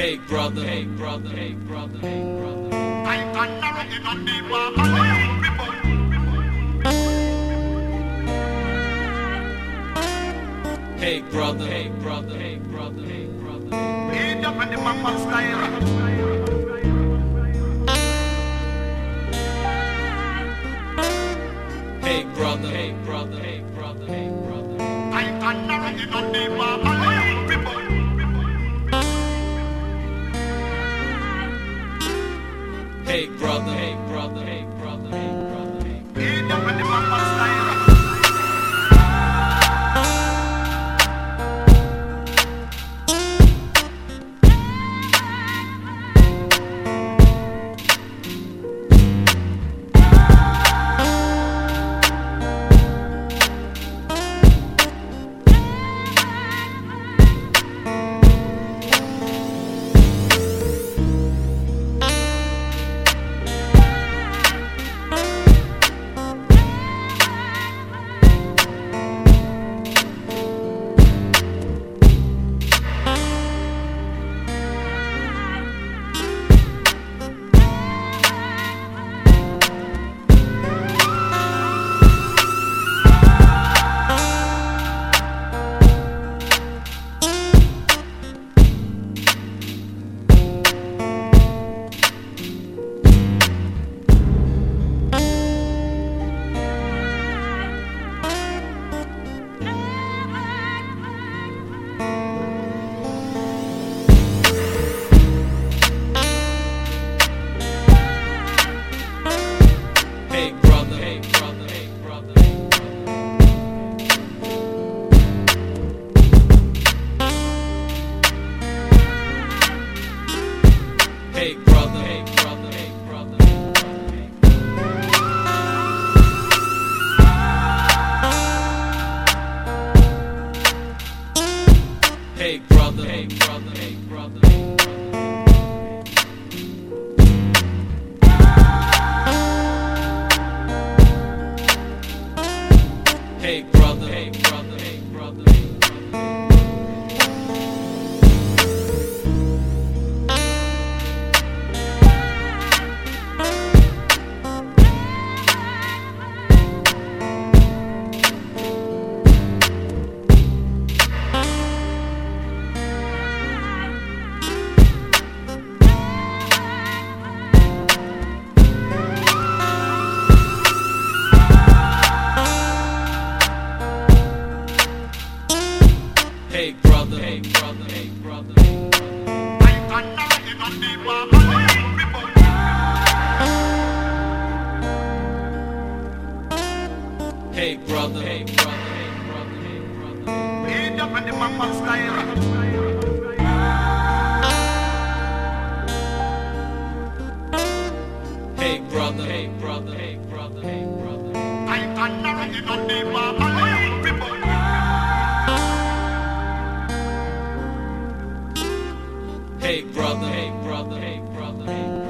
Hey brother, hey brother, hey brother, hey brother. Hey brother, hey brother, hey brother, hey brother. Hey brother, hey brother, hey brother, hey brother. Hey brother, hey brother, hey brother, hey brother, hey brother. Hey brother, hey brother, hey brother, hey brother. Hey brother, hey brother, hey brother, hey brother, hey brother. Hey brother, hey brother, hey brother, hey brother. Hey brother, hey brother, hey brother, hey brother. Hey brother, hey brother, hey brother, hey brother. Hey brother, hey brother, hey brother, hey brother. Hey brother, hey brother, hey brother, hey brother.